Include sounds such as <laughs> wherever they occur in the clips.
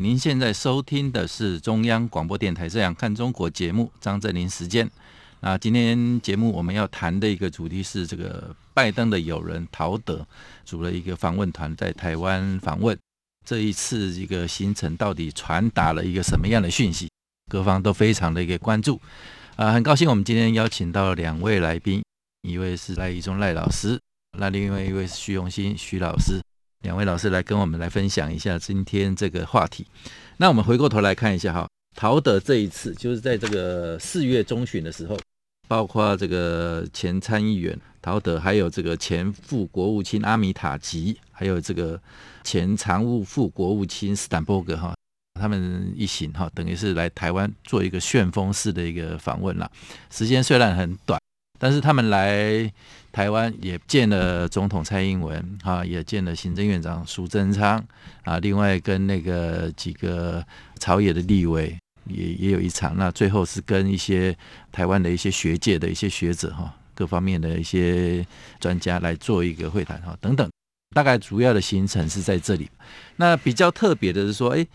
您现在收听的是中央广播电台《这样看中国》节目，张振林时间。那今天节目我们要谈的一个主题是这个拜登的友人陶德组了一个访问团在台湾访问。这一次一个行程到底传达了一个什么样的讯息？各方都非常的一个关注。啊，很高兴我们今天邀请到两位来宾，一位是赖怡忠赖老师，那另外一位是徐永新徐老师。两位老师来跟我们来分享一下今天这个话题。那我们回过头来看一下哈，陶德这一次就是在这个四月中旬的时候，包括这个前参议员陶德，还有这个前副国务卿阿米塔吉，还有这个前常务副国务卿斯坦伯格哈，他们一行哈，等于是来台湾做一个旋风式的一个访问了。时间虽然很短，但是他们来。台湾也见了总统蔡英文，啊，也见了行政院长苏贞昌，啊，另外跟那个几个朝野的立委也也有一场，那最后是跟一些台湾的一些学界的一些学者哈，各方面的一些专家来做一个会谈哈，等等，大概主要的行程是在这里。那比较特别的是说，哎。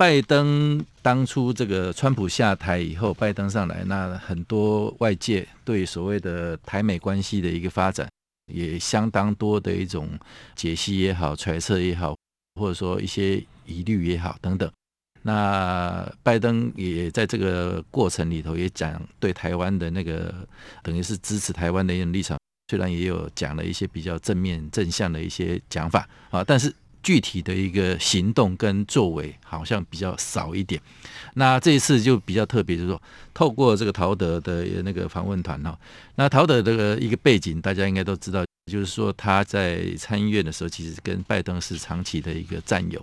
拜登当初这个川普下台以后，拜登上来，那很多外界对所谓的台美关系的一个发展，也相当多的一种解析也好、揣测也好，或者说一些疑虑也好等等。那拜登也在这个过程里头也讲对台湾的那个等于是支持台湾的一种立场，虽然也有讲了一些比较正面正向的一些讲法啊，但是。具体的一个行动跟作为好像比较少一点，那这一次就比较特别，就是说透过这个陶德的那个访问团哈，那陶德的一个背景大家应该都知道，就是说他在参议院的时候其实跟拜登是长期的一个战友，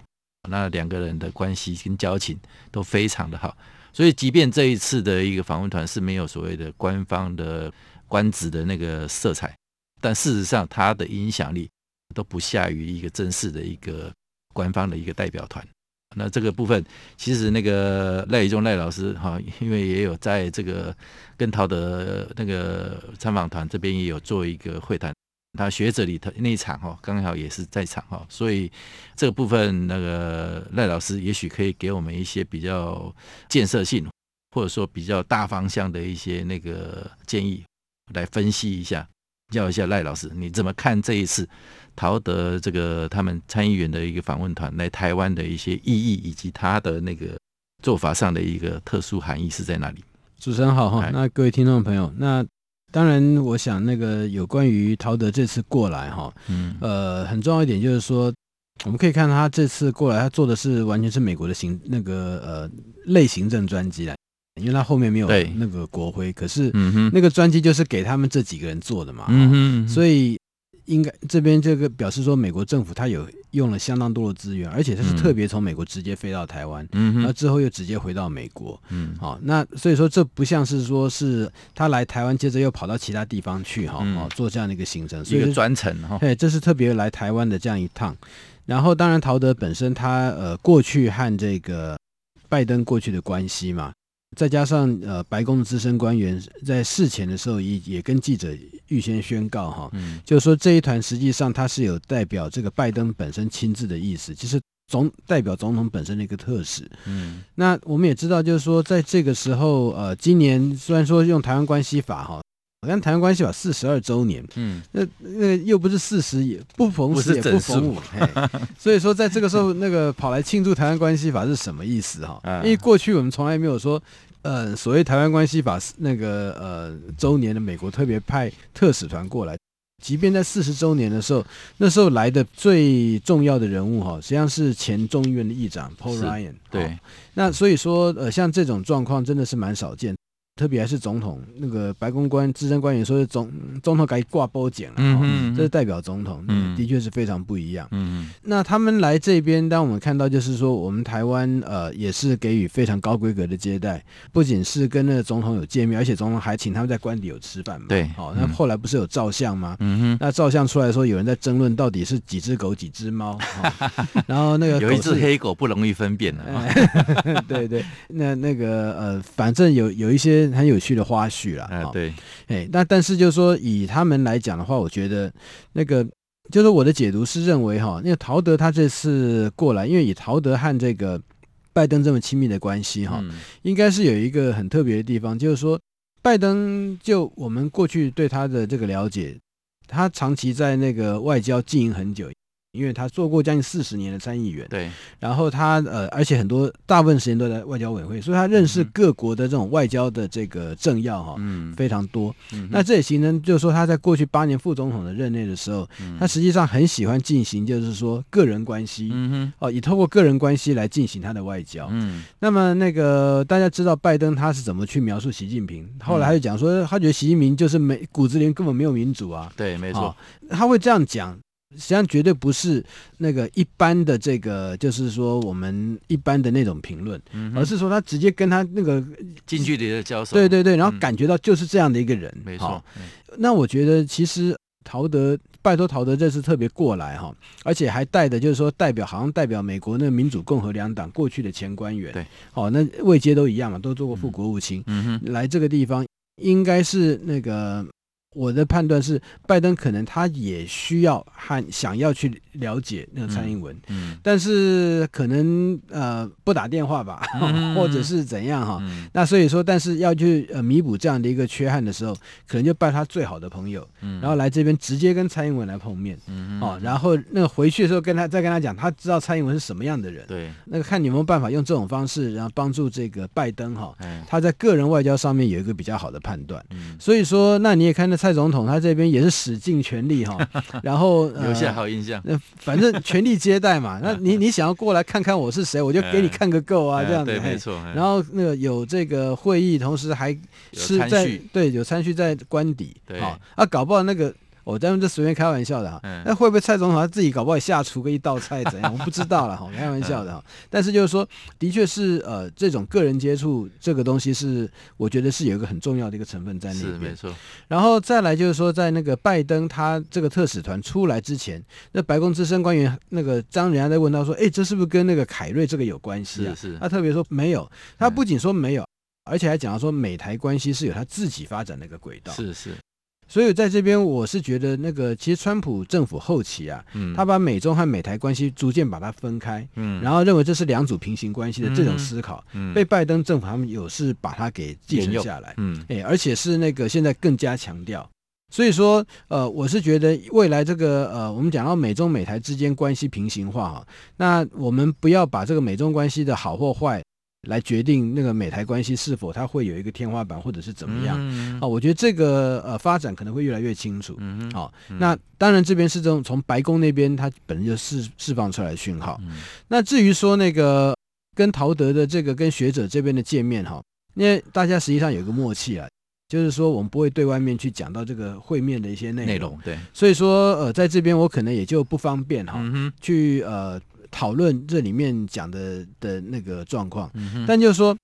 那两个人的关系跟交情都非常的好，所以即便这一次的一个访问团是没有所谓的官方的官职的那个色彩，但事实上他的影响力。都不下于一个正式的一个官方的一个代表团。那这个部分，其实那个赖怡忠赖老师哈，因为也有在这个跟陶德那个参访团这边也有做一个会谈，他学者里头那一场哈，刚好也是在场哈，所以这个部分那个赖老师也许可以给我们一些比较建设性，或者说比较大方向的一些那个建议，来分析一下，叫一下赖老师，你怎么看这一次？陶德这个他们参议员的一个访问团来台湾的一些意义，以及他的那个做法上的一个特殊含义是在哪里？主持人好哈，那各位听众朋友，那当然我想那个有关于陶德这次过来哈，嗯，呃，很重要一点就是说，我们可以看他这次过来，他坐的是完全是美国的行那个呃类行政专机来，因为他后面没有那个国徽，可是那个专机就是给他们这几个人坐的嘛，嗯，所以。应该这边这个表示说，美国政府他有用了相当多的资源，而且他是特别从美国直接飞到台湾，嗯，然后之后又直接回到美国，嗯，好，那所以说这不像是说是他来台湾，接着又跑到其他地方去，哈，哦，做这样的一个行程，一个专程哈，对，这是特别来台湾的这样一趟。然后，当然陶德本身他呃过去和这个拜登过去的关系嘛。再加上呃，白宫的资深官员在事前的时候也也跟记者预先宣告哈，嗯，就是说这一团实际上他是有代表这个拜登本身亲自的意思，就是总代表总统本身的一个特使。嗯，那我们也知道，就是说在这个时候，呃，今年虽然说用台湾关系法哈。好像台湾关系法四十二周年，嗯，那那又不是四十，也不逢十也不逢五，<laughs> 所以说在这个时候，那个跑来庆祝台湾关系法是什么意思哈？<laughs> 因为过去我们从来没有说，呃，所谓台湾关系法那个呃周年的美国特别派特使团过来，即便在四十周年的时候，那时候来的最重要的人物哈，实际上是前众议院的议长 Paul Ryan，对，那所以说呃像这种状况真的是蛮少见。特别还是总统那个白宫官资深官员说是总总统该挂褒奖了，嗯，嗯，这是代表总统，嗯，的确是非常不一样，嗯。嗯。那他们来这边，当我们看到就是说，我们台湾呃也是给予非常高规格的接待，不仅是跟那个总统有见面，而且总统还请他们在官邸有吃饭嘛，对，好，那后来不是有照相吗？嗯哼，那照相出来说有人在争论到底是几只狗几只猫，<laughs> 然后那个有一只黑狗不容易分辨了，<laughs> 对对，那那个呃，反正有有一些。很有趣的花絮了，啊，对，哎，那但是就是说，以他们来讲的话，我觉得那个就是我的解读是认为哈，那个陶德他这次过来，因为以陶德和这个拜登这么亲密的关系哈，应该是有一个很特别的地方，就是说拜登就我们过去对他的这个了解，他长期在那个外交经营很久。因为他做过将近四十年的参议员，对，然后他呃，而且很多大部分时间都在外交委员会，所以他认识各国的这种外交的这个政要哈，嗯，非常多。嗯、那这也形成就是说他在过去八年副总统的任内的时候，嗯、他实际上很喜欢进行就是说个人关系，嗯哼，哦，以透过个人关系来进行他的外交。嗯，那么那个大家知道拜登他是怎么去描述习近平？后来他就讲说，他觉得习近平就是没骨子里根本没有民主啊，对，没错，他会这样讲。实际上绝对不是那个一般的这个，就是说我们一般的那种评论，嗯、而是说他直接跟他那个近距离的交手，对对对，然后感觉到就是这样的一个人，没错。那我觉得其实陶德拜托陶德这次特别过来哈，而且还带的就是说代表好像代表美国那民主共和两党过去的前官员，对，哦，那位阶都一样嘛，都做过副国务卿，嗯哼，来这个地方应该是那个。我的判断是，拜登可能他也需要和想要去了解那个蔡英文，嗯，嗯，但是可能呃不打电话吧，嗯、<laughs> 或者是怎样哈。嗯、那所以说，但是要去呃弥补这样的一个缺憾的时候，可能就拜他最好的朋友，嗯，然后来这边直接跟蔡英文来碰面，嗯，哦，然后那个回去的时候跟他再跟他讲，他知道蔡英文是什么样的人，对，那个看你有没有办法用这种方式，然后帮助这个拜登哈，他在个人外交上面有一个比较好的判断，嗯，所以说，那你也看那蔡。蔡总统他这边也是使尽全力哈，<laughs> 然后留下好印象。那反正全力接待嘛，<laughs> 那你你想要过来看看我是谁，我就给你看个够啊，这样子。对，没错。然后那个有这个会议，同时还是在对有参叙在官邸，对啊，搞不好那个。我当然这随便开玩笑的哈，那会不会蔡总统他自己搞不好也下厨个一道菜怎样？我们不知道了哈，开玩笑的哈。但是就是说，的确是呃，这种个人接触这个东西是，我觉得是有一个很重要的一个成分在那边。是没错。然后再来就是说，在那个拜登他这个特使团出来之前，那白宫资深官员那个张人家在问他说：“哎，这是不是跟那个凯瑞这个有关系啊？”是是。他特别说没有，他不仅说没有，而且还讲到说美台关系是有他自己发展的一个轨道。是是。所以在这边，我是觉得那个其实川普政府后期啊，嗯，他把美中和美台关系逐渐把它分开，嗯，然后认为这是两组平行关系的这种思考，嗯，被拜登政府他们有是把它给继承下来，嗯，哎，而且是那个现在更加强调。所以说，呃，我是觉得未来这个呃，我们讲到美中美台之间关系平行化哈，那我们不要把这个美中关系的好或坏。来决定那个美台关系是否它会有一个天花板，或者是怎么样啊？我觉得这个呃发展可能会越来越清楚。嗯好、哦，那当然这边是这种从白宫那边它本身就释释放出来的讯号。嗯、那至于说那个跟陶德的这个跟学者这边的见面哈、哦，因为大家实际上有一个默契啊，就是说我们不会对外面去讲到这个会面的一些内容。内容对。所以说呃，在这边我可能也就不方便哈，去呃。讨论这里面讲的的那个状况，嗯、哼。但就是说，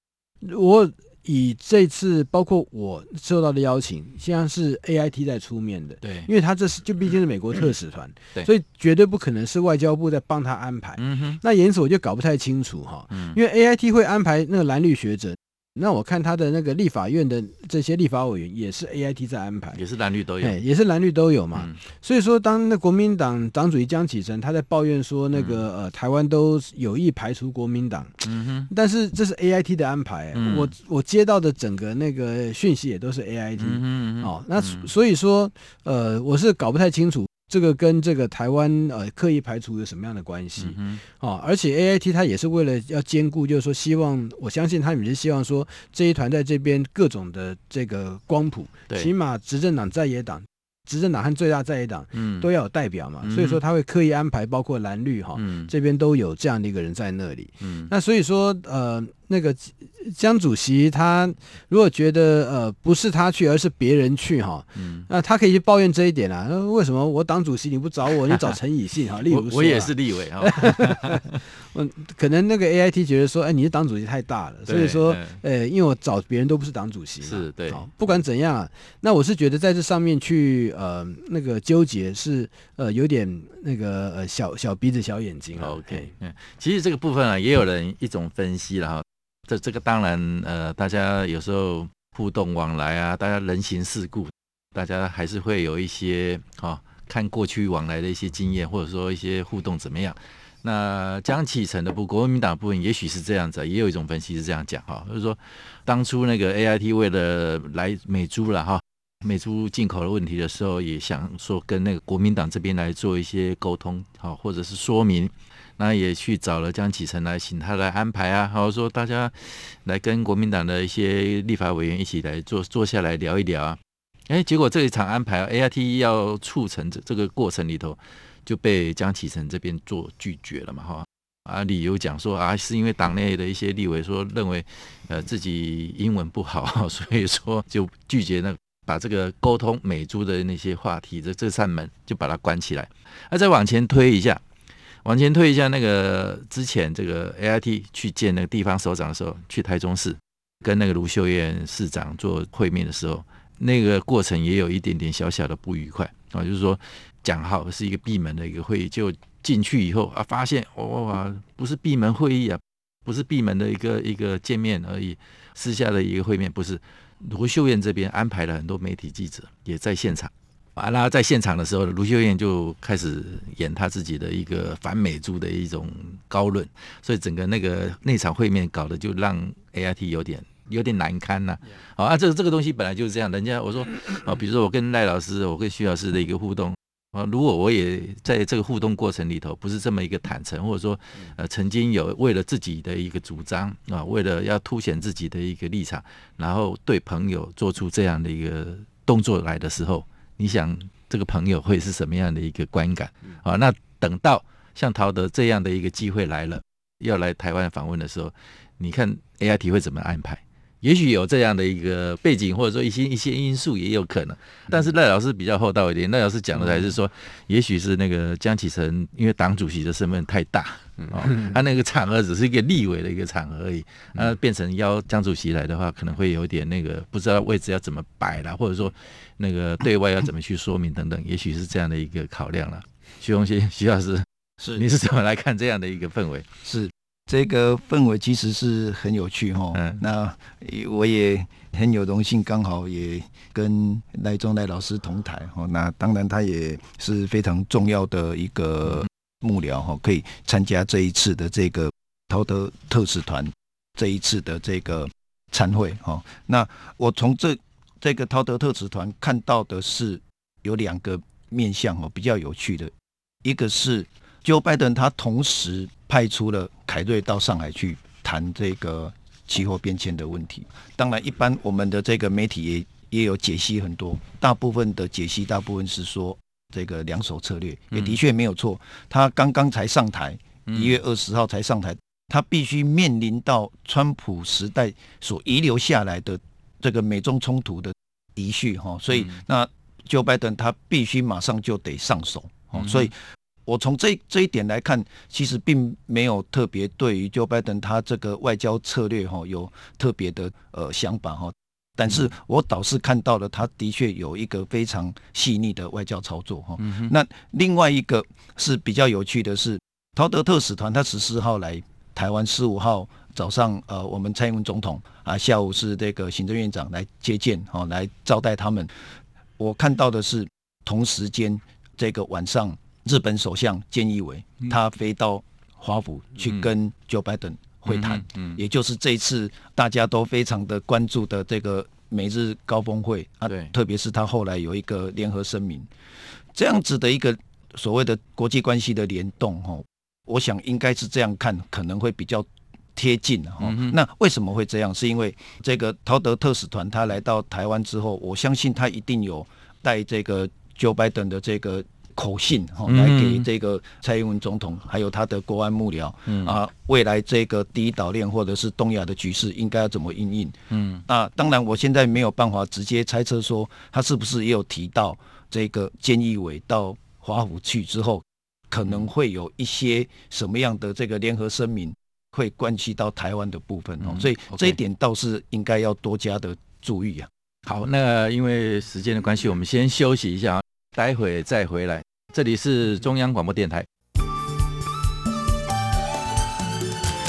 我以这次包括我受到的邀请，现在是 AIT 在出面的，对，因为他这是就毕竟是美国特使团，对，所以绝对不可能是外交部在帮他安排，嗯哼，那因此我就搞不太清楚哈，嗯、因为 AIT 会安排那个蓝绿学者。那我看他的那个立法院的这些立法委员也是 A I T 在安排，也是蓝绿都有，也是蓝绿都有嘛。嗯、所以说，当那国民党党主席江启臣他在抱怨说那个、嗯、呃台湾都有意排除国民党，嗯哼，但是这是 A I T 的安排，嗯、我我接到的整个那个讯息也都是 A I T，嗯哼嗯哼。哦，那所以说呃我是搞不太清楚。这个跟这个台湾呃刻意排除有什么样的关系？嗯、哼。哦，而且 A I T 它也是为了要兼顾，就是说希望我相信他们也是希望说这一团在这边各种的这个光谱，起码执政党在野党、执政党和最大在野党都要有代表嘛，嗯、所以说他会刻意安排包括蓝绿哈、这边都有这样的一个人在那里。嗯，那所以说呃那个江主席他如果觉得呃不是他去，而是别人去哈，嗯，那他可以去抱怨这一点啊。为什么我党主席你不找我，你找陈以信哈？例如、啊我，我也是立委哈。<laughs> 嗯，可能那个 A I T 觉得说，哎，你是党主席太大了，所以说，呃，因为我找别人都不是党主席，是对。不管怎样啊，那我是觉得在这上面去呃那个纠结是呃有点那个呃小小鼻子小眼睛啊。OK，嗯，其实这个部分啊，也有人一种分析了哈。这这个当然，呃，大家有时候互动往来啊，大家人情世故，大家还是会有一些哈、哦，看过去往来的一些经验，或者说一些互动怎么样。那江启臣的部国民党部分，也许是这样子，也有一种分析是这样讲哈，就是说当初那个 AIT 为了来美猪了哈，美猪进口的问题的时候，也想说跟那个国民党这边来做一些沟通，好，或者是说明。那也去找了江启臣来，请他来安排啊，好说大家来跟国民党的一些立法委员一起来坐坐下来聊一聊啊。哎，结果这一场安排，A I T 要促成这这个过程里头，就被江启臣这边做拒绝了嘛，哈啊，理由讲说啊，是因为党内的一些立委说认为呃自己英文不好，<laughs> 所以说就拒绝那把这个沟通美猪的那些话题这这扇门就把它关起来。那再往前推一下。往前推一下，那个之前这个 AIT 去见那个地方首长的时候，去台中市跟那个卢秀燕市长做会面的时候，那个过程也有一点点小小的不愉快啊，就是说讲好是一个闭门的一个会议，就进去以后啊，发现哇，不是闭门会议啊，不是闭门的一个一个见面而已，私下的一个会面，不是卢秀燕这边安排了很多媒体记者也在现场。完了，在现场的时候，卢秀燕就开始演她自己的一个反美猪的一种高论，所以整个那个那场会面搞得就让 AIT 有点有点难堪呐、啊。好啊，这个这个东西本来就是这样，人家我说啊，比如说我跟赖老师，我跟徐老师的一个互动啊，如果我也在这个互动过程里头不是这么一个坦诚，或者说呃曾经有为了自己的一个主张啊，为了要凸显自己的一个立场，然后对朋友做出这样的一个动作来的时候。你想这个朋友会是什么样的一个观感啊？那等到像陶德这样的一个机会来了，要来台湾访问的时候，你看 AIT 会怎么安排？也许有这样的一个背景，或者说一些一些因素也有可能。但是赖老师比较厚道一点，赖老师讲的还是说，也许是那个江启臣因为党主席的身份太大，哦，他那个场合只是一个立委的一个场合而已，那变成邀江主席来的话，可能会有点那个不知道位置要怎么摆了，或者说那个对外要怎么去说明等等，<laughs> 也许是这样的一个考量了。徐荣先，徐老师，是你是怎么来看这样的一个氛围？是。这个氛围其实是很有趣哈，嗯，那我也很有荣幸，刚好也跟赖中赖老师同台哈。那当然他也是非常重要的一个幕僚哈，可以参加这一次的这个陶德特使团这一次的这个参会哈。那我从这这个陶德特使团看到的是有两个面向哦，比较有趣的，一个是 Joe Biden 他同时。派出了凯瑞到上海去谈这个气候变迁的问题。当然，一般我们的这个媒体也也有解析很多，大部分的解析大部分是说这个两手策略，也的确没有错。他刚刚才上台，一月二十号才上台，他必须面临到川普时代所遗留下来的这个美中冲突的遗绪哈，所以那 Joe Biden 他必须马上就得上手哦，所以。我从这这一点来看，其实并没有特别对于 Joe Biden 他这个外交策略哈有特别的呃想法哈，但是我倒是看到了他的确有一个非常细腻的外交操作哈。那另外一个是比较有趣的是，陶德特使团他十四号来台湾，十五号早上呃我们蔡英文总统啊，下午是这个行政院长来接见哦，来招待他们。我看到的是同时间这个晚上。日本首相菅义伟，他飞到华府去跟 Joe Biden 会谈，也就是这一次大家都非常的关注的这个美日高峰会啊，特别是他后来有一个联合声明，这样子的一个所谓的国际关系的联动哈，我想应该是这样看，可能会比较贴近哈。那为什么会这样？是因为这个陶德特使团他来到台湾之后，我相信他一定有带这个 Joe Biden 的这个。口信哈，来给这个蔡英文总统，还有他的国安幕僚，嗯啊，未来这个第一岛链或者是东亚的局势应该要怎么应应？嗯，那当然，我现在没有办法直接猜测说他是不是也有提到这个菅义伟到华府去之后，可能会有一些什么样的这个联合声明，会关系到台湾的部分哦，所以这一点倒是应该要多加的注意啊。好，那因为时间的关系，我们先休息一下，待会再回来。这里是中央广播电台。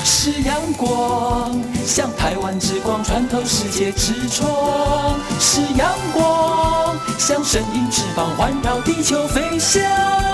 是阳光，像台湾之光穿透世界之窗；是阳光，像神鹰翅膀环绕地球飞翔。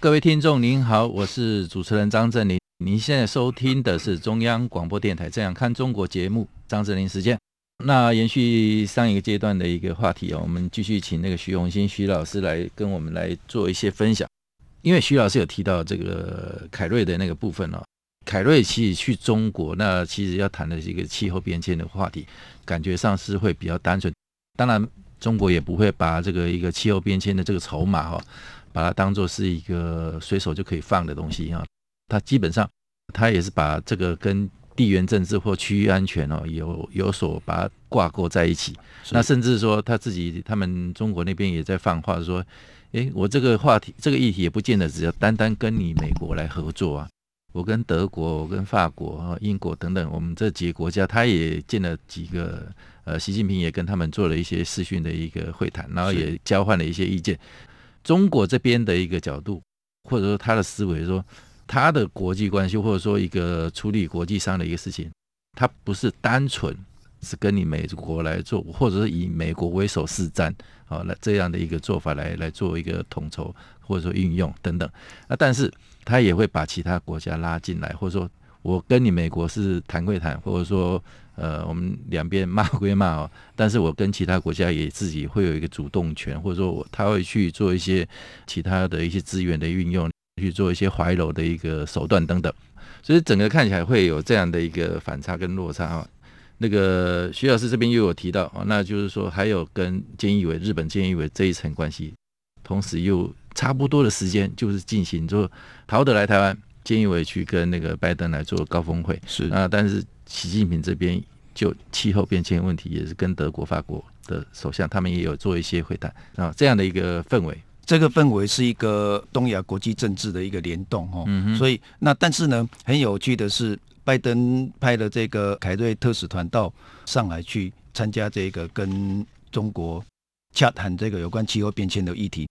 各位听众您好，我是主持人张振林。您现在收听的是中央广播电台《这样看中国》节目，张振林时间。那延续上一个阶段的一个话题啊，我们继续请那个徐鸿兴徐老师来跟我们来做一些分享。因为徐老师有提到这个凯瑞的那个部分哦，凯瑞其实去中国，那其实要谈的是一个气候变迁的话题，感觉上是会比较单纯。当然，中国也不会把这个一个气候变迁的这个筹码哈。把它当做是一个随手就可以放的东西啊，它基本上，它也是把这个跟地缘政治或区域安全哦有有所把它挂钩在一起。那甚至说他自己，他们中国那边也在放话说，诶，我这个话题这个议题也不见得只要单单跟你美国来合作啊，我跟德国、我跟法国、英国等等，我们这几个国家，他也见了几个，呃，习近平也跟他们做了一些视讯的一个会谈，然后也交换了一些意见。中国这边的一个角度，或者说他的思维，说他的国际关系，或者说一个处理国际上的一个事情，他不是单纯是跟你美国来做，或者是以美国为首是战啊，那这样的一个做法来来做一个统筹，或者说运用等等。那但是他也会把其他国家拉进来，或者说我跟你美国是谈归谈，或者说。呃，我们两边骂归骂哦，<laughs> 但是我跟其他国家也自己会有一个主动权，或者说我他会去做一些其他的一些资源的运用，去做一些怀柔的一个手段等等，所以整个看起来会有这样的一个反差跟落差啊。那个徐老师这边又有提到啊，那就是说还有跟菅义伟、日本菅义伟这一层关系，同时又差不多的时间就是进行说陶德来台湾，菅义伟去跟那个拜登来做高峰会是啊，但是。习近平这边就气候变迁问题，也是跟德国、法国的首相他们也有做一些会谈啊，这样的一个氛围。这个氛围是一个东亚国际政治的一个联动哦，嗯、所以那但是呢，很有趣的是，拜登派了这个凯瑞特使团到上海去参加这个跟中国洽谈这个有关气候变迁的议题，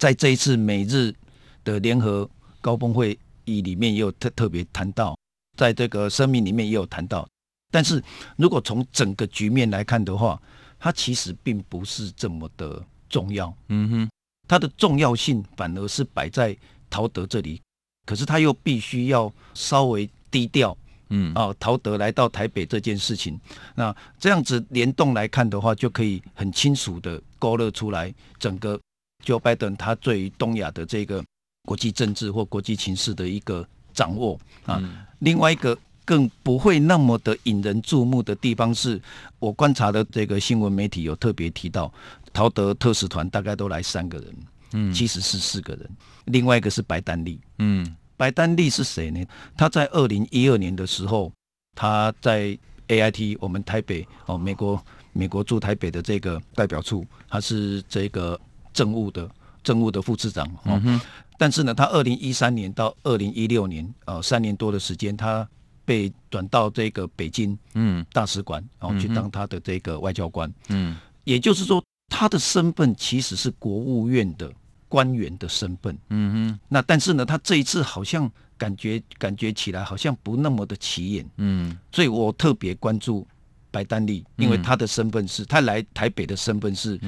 在这一次美日的联合高峰会议里面，也有特特别谈到。在这个生命里面也有谈到，但是如果从整个局面来看的话，它其实并不是这么的重要。嗯哼，它的重要性反而是摆在陶德这里，可是他又必须要稍微低调。嗯啊，陶德来到台北这件事情，那这样子联动来看的话，就可以很清楚的勾勒出来整个 Joe Biden 他对于东亚的这个国际政治或国际情势的一个掌握啊。嗯另外一个更不会那么的引人注目的地方是，我观察的这个新闻媒体有特别提到，陶德特使团大概都来三个人，嗯，其实是四个人。另外一个是白丹利，嗯，白丹利是谁呢？他在二零一二年的时候，他在 AIT 我们台北哦美国美国驻台北的这个代表处，他是这个政务的政务的副次长。嗯哼。但是呢，他二零一三年到二零一六年，呃，三年多的时间，他被转到这个北京嗯大使馆，然后去当他的这个外交官。嗯。也就是说，他的身份其实是国务院的官员的身份。嗯哼。那但是呢，他这一次好像感觉感觉起来好像不那么的起眼。嗯。所以我特别关注白丹利，因为他的身份是他来台北的身份是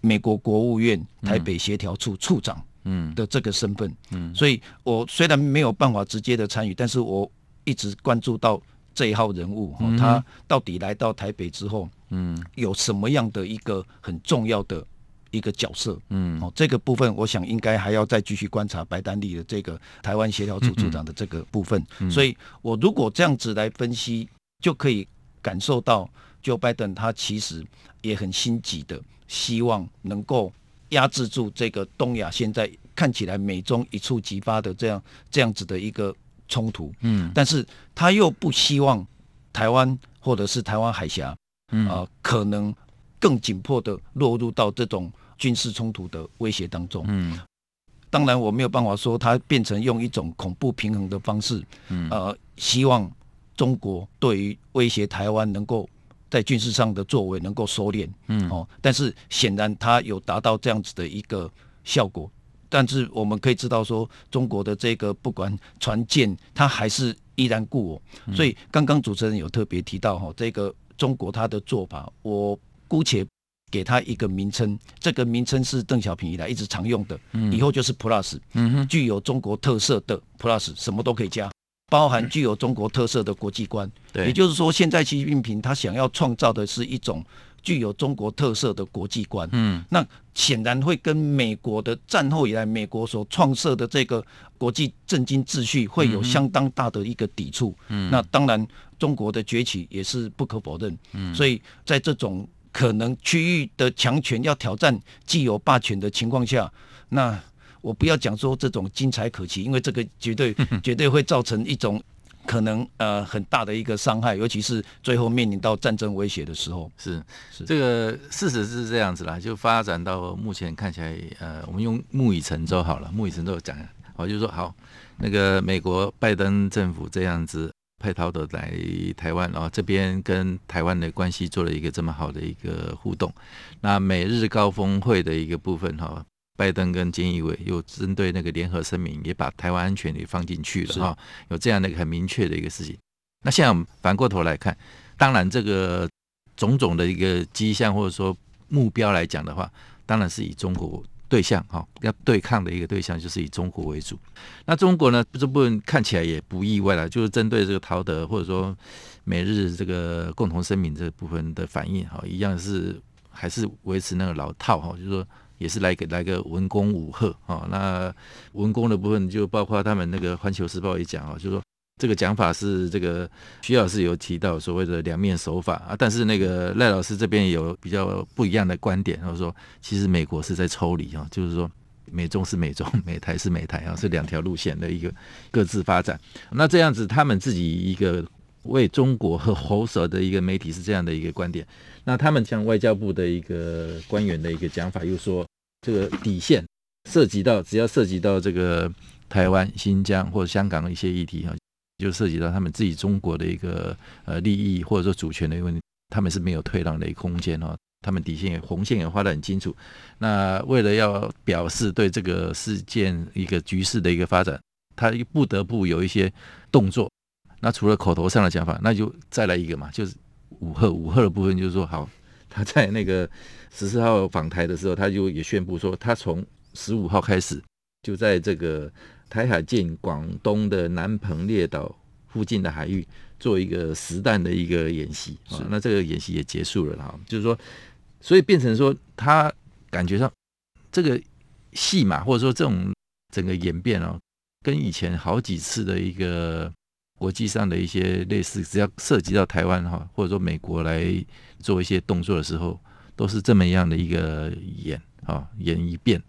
美国国务院台北协调处处长。嗯的这个身份。嗯。所以我虽然没有办法直接的参与，但是我一直关注到这一号人物。嗯。他到底来到台北之后。嗯，有什么样的一个很重要的一个角色？嗯，哦，这个部分我想应该还要再继续观察白丹利的这个台湾协调处处长的这个部分。嗯嗯、所以，我如果这样子来分析，就可以感受到，Joe Biden 他其实也很心急的，希望能够压制住这个东亚现在看起来美中一触即发的这样这样子的一个冲突。嗯，但是他又不希望台湾或者是台湾海峡。嗯啊、呃，可能更紧迫的落入到这种军事冲突的威胁当中。嗯，当然我没有办法说它变成用一种恐怖平衡的方式。嗯，呃，希望中国对于威胁台湾能够在军事上的作为能够收敛。嗯，哦，但是显然它有达到这样子的一个效果。但是我们可以知道说，中国的这个不管船舰，它还是依然故我。所以刚刚主持人有特别提到哈，这个。中国它的做法，我姑且给它一个名称，这个名称是邓小平以来一直常用的，以后就是 Plus，具有中国特色的 Plus，什么都可以加，包含具有中国特色的国际观。也就是说，现在习近平他想要创造的是一种。具有中国特色的国际观，嗯，那显然会跟美国的战后以来美国所创设的这个国际政经秩序会有相当大的一个抵触，嗯，那当然中国的崛起也是不可否认，嗯，所以在这种可能区域的强权要挑战既有霸权的情况下，那我不要讲说这种精彩可期，因为这个绝对 <laughs> 绝对会造成一种。可能呃很大的一个伤害，尤其是最后面临到战争威胁的时候，是是这个事实是这样子啦，就发展到目前看起来，呃，我们用木已成舟好了，木已成舟讲，好就是说好，那个美国拜登政府这样子派陶德来台湾，然后这边跟台湾的关系做了一个这么好的一个互动，那美日高峰会的一个部分哈。拜登跟菅义伟又针对那个联合声明，也把台湾安全也放进去了哈，有这样的一个很明确的一个事情。那现在我们反过头来看，当然这个种种的一个迹象或者说目标来讲的话，当然是以中国对象哈，要对抗的一个对象就是以中国为主。那中国呢这部分看起来也不意外了，就是针对这个陶德或者说美日这个共同声明这部分的反应哈，一样是还是维持那个老套哈，就是说。也是来个来个文攻武贺啊，那文攻的部分就包括他们那个《环球时报》也讲啊，就说这个讲法是这个徐老师有提到所谓的两面手法啊，但是那个赖老师这边有比较不一样的观点，他说其实美国是在抽离啊，就是说美中是美中，美台是美台啊，是两条路线的一个各自发展。那这样子，他们自己一个为中国和喉舌的一个媒体是这样的一个观点。那他们像外交部的一个官员的一个讲法，又说这个底线涉及到只要涉及到这个台湾、新疆或者香港的一些议题哈，就涉及到他们自己中国的一个呃利益或者说主权的问题，他们是没有退让的一个空间哈，他们底线也红线也画得很清楚。那为了要表示对这个事件一个局势的一个发展，他不得不有一些动作。那除了口头上的讲法，那就再来一个嘛，就是。武吓武吓的部分就是说，好，他 <laughs> 在那个十四号访台的时候，他就也宣布说，他从十五号开始就在这个台海近广东的南澎列岛附近的海域做一个实弹的一个演习。是，那这个演习也结束了哈，就是说，所以变成说，他感觉上这个戏码或者说这种整个演变哦，跟以前好几次的一个。国际上的一些类似，只要涉及到台湾哈，或者说美国来做一些动作的时候，都是这么样的一个演啊，演一遍，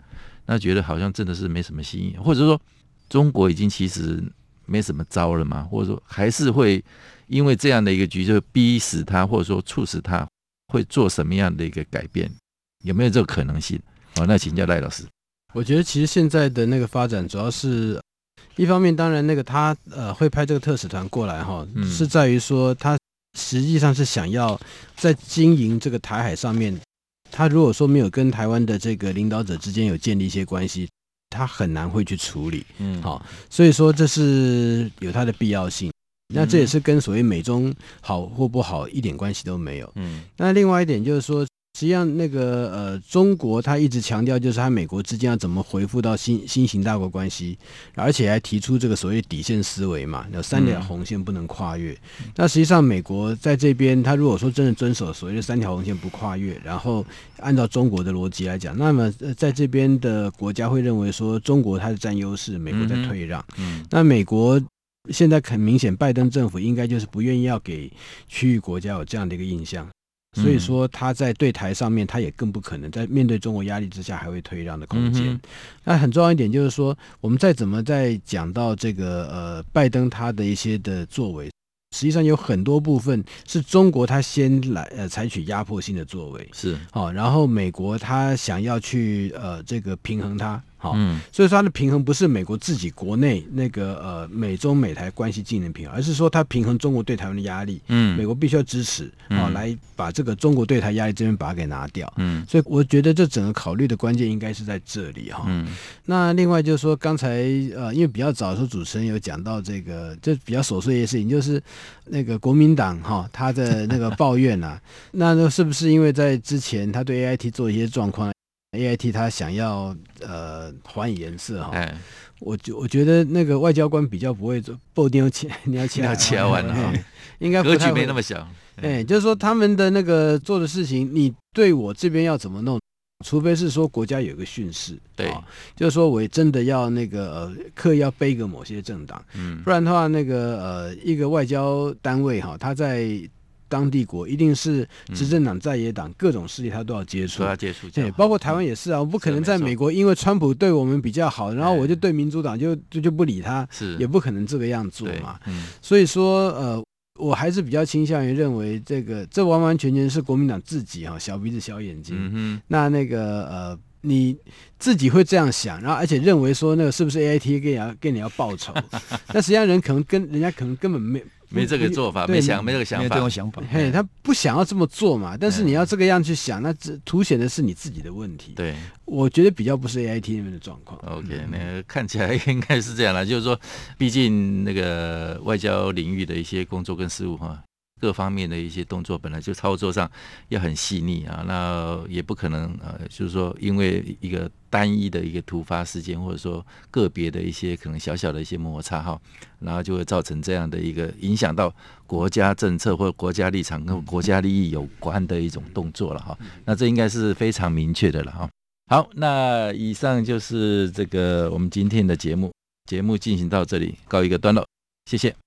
那觉得好像真的是没什么新意，或者说中国已经其实没什么招了嘛，或者说还是会因为这样的一个局，就逼死他，或者说促使他会做什么样的一个改变？有没有这个可能性？哦，那请教赖老师。我觉得其实现在的那个发展，主要是一方面，当然那个他呃会派这个特使团过来哈，嗯、是在于说他实际上是想要在经营这个台海上面，他如果说没有跟台湾的这个领导者之间有建立一些关系，他很难会去处理。嗯，好，所以说这是有它的必要性。那这也是跟所谓美中好或不好一点关系都没有。嗯，那另外一点就是说。实际上，那个呃，中国他一直强调，就是他美国之间要怎么回复到新新型大国关系，而且还提出这个所谓底线思维嘛，有三条红线不能跨越。嗯、那实际上，美国在这边，他如果说真的遵守所谓的三条红线不跨越，然后按照中国的逻辑来讲，那么在这边的国家会认为说，中国它是占优势，美国在退让。那美国现在很明显，拜登政府应该就是不愿意要给区域国家有这样的一个印象。所以说他在对台上面，他也更不可能在面对中国压力之下还会退让的空间。嗯、那很重要一点就是说，我们再怎么在讲到这个呃拜登他的一些的作为，实际上有很多部分是中国他先来呃采取压迫性的作为，是好、哦，然后美国他想要去呃这个平衡它。好，嗯，所以说它的平衡不是美国自己国内那个呃美中美台关系技能平衡，而是说它平衡中国对台湾的压力，嗯，美国必须要支持，啊，来把这个中国对台压力这边把它给拿掉，嗯，所以我觉得这整个考虑的关键应该是在这里哈，嗯，那另外就是说刚才呃因为比较早的时候主持人有讲到这个就比较琐碎的事情，就是那个国民党哈他的那个抱怨啊，那 <laughs> 那是不是因为在之前他对 AIT 做一些状况？A I T 他想要呃还以颜色哈，欸、我觉我觉得那个外交官比较不会做，不一定要切 <laughs> 你要切要切完了哈，应该格局没那么小，哎、欸，就是说他们的那个做的事情，你对我这边要怎么弄？除非是说国家有一个训示，对、哦，就是说我真的要那个呃刻意要背个某些政党，嗯，不然的话那个呃一个外交单位哈，他在。当地国一定是执政党、在野党各种势力，他都要接触，都要接触。对，包括台湾也是啊，我不可能在美国，因为川普对我们比较好，然后我就对民主党就就就不理他，是也不可能这个样做嘛。所以说，呃，我还是比较倾向于认为，这个这完完全全是国民党自己哈，小鼻子小眼睛。嗯，那那个呃，你自己会这样想，然后而且认为说那个是不是 AIT 跟你要跟你要报仇？<laughs> 那实际上人可能跟人家可能根本没。没这个做法，没想，没这个想法，没这种想法。嘿，他不想要这么做嘛？但是你要这个样去想，那这凸显的是你自己的问题。对，我觉得比较不是 AIT 那边的状况。OK，那看起来应该是这样了，就是说，毕竟那个外交领域的一些工作跟事务哈。各方面的一些动作本来就操作上要很细腻啊，那也不可能呃，就是说因为一个单一的一个突发事件，或者说个别的一些可能小小的一些摩擦哈，然后就会造成这样的一个影响到国家政策或者国家立场跟国家利益有关的一种动作了哈。那这应该是非常明确的了哈。好，那以上就是这个我们今天的节目，节目进行到这里告一个段落，谢谢。